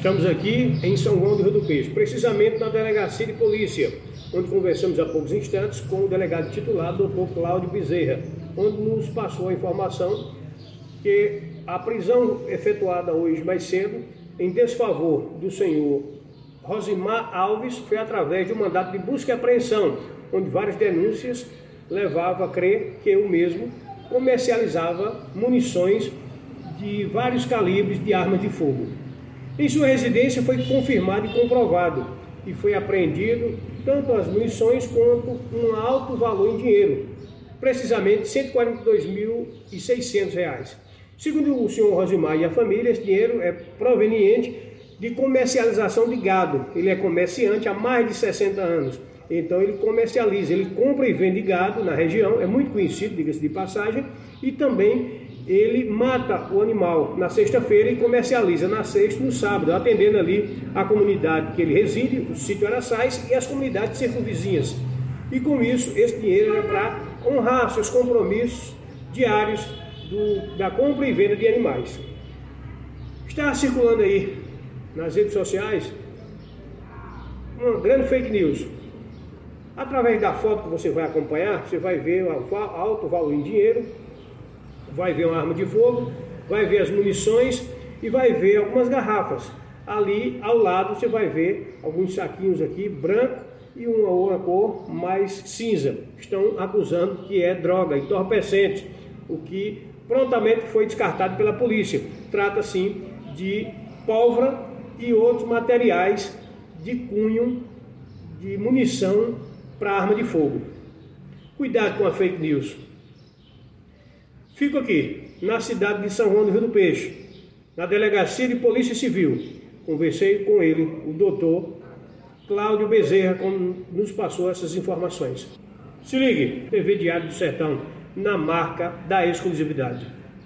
Estamos aqui em São João do Rio do Peixe, precisamente na delegacia de polícia, onde conversamos há poucos instantes com o delegado titular, doutor Cláudio Bezerra, onde nos passou a informação que a prisão efetuada hoje mais cedo, em desfavor do senhor Rosimar Alves, foi através de um mandato de busca e apreensão, onde várias denúncias levavam a crer que o mesmo comercializava munições de vários calibres de armas de fogo. Em sua residência foi confirmado e comprovado e foi apreendido tanto as munições quanto um alto valor em dinheiro, precisamente R$ 142.600. Segundo o senhor Rosimar e a família, esse dinheiro é proveniente de comercialização de gado. Ele é comerciante há mais de 60 anos. Então ele comercializa, ele compra e vende gado na região, é muito conhecido, diga-se de passagem, e também ele mata o animal na sexta-feira e comercializa na sexta no sábado, atendendo ali a comunidade que ele reside, o sítio Araçais e as comunidades circunvizinhas. E com isso, esse dinheiro é para honrar seus compromissos diários do, da compra e venda de animais. Está circulando aí nas redes sociais uma grande fake news. Através da foto que você vai acompanhar, você vai ver o alto valor em dinheiro vai ver uma arma de fogo, vai ver as munições e vai ver algumas garrafas. Ali ao lado você vai ver alguns saquinhos aqui branco e uma outra cor mais cinza. Estão acusando que é droga, entorpecente, o que prontamente foi descartado pela polícia. Trata sim de pólvora e outros materiais de cunho de munição para arma de fogo. Cuidado com a fake news. Fico aqui, na cidade de São João do Rio do Peixe, na Delegacia de Polícia Civil. Conversei com ele, o doutor Cláudio Bezerra, como nos passou essas informações. Se ligue, TV Diário do Sertão, na marca da exclusividade.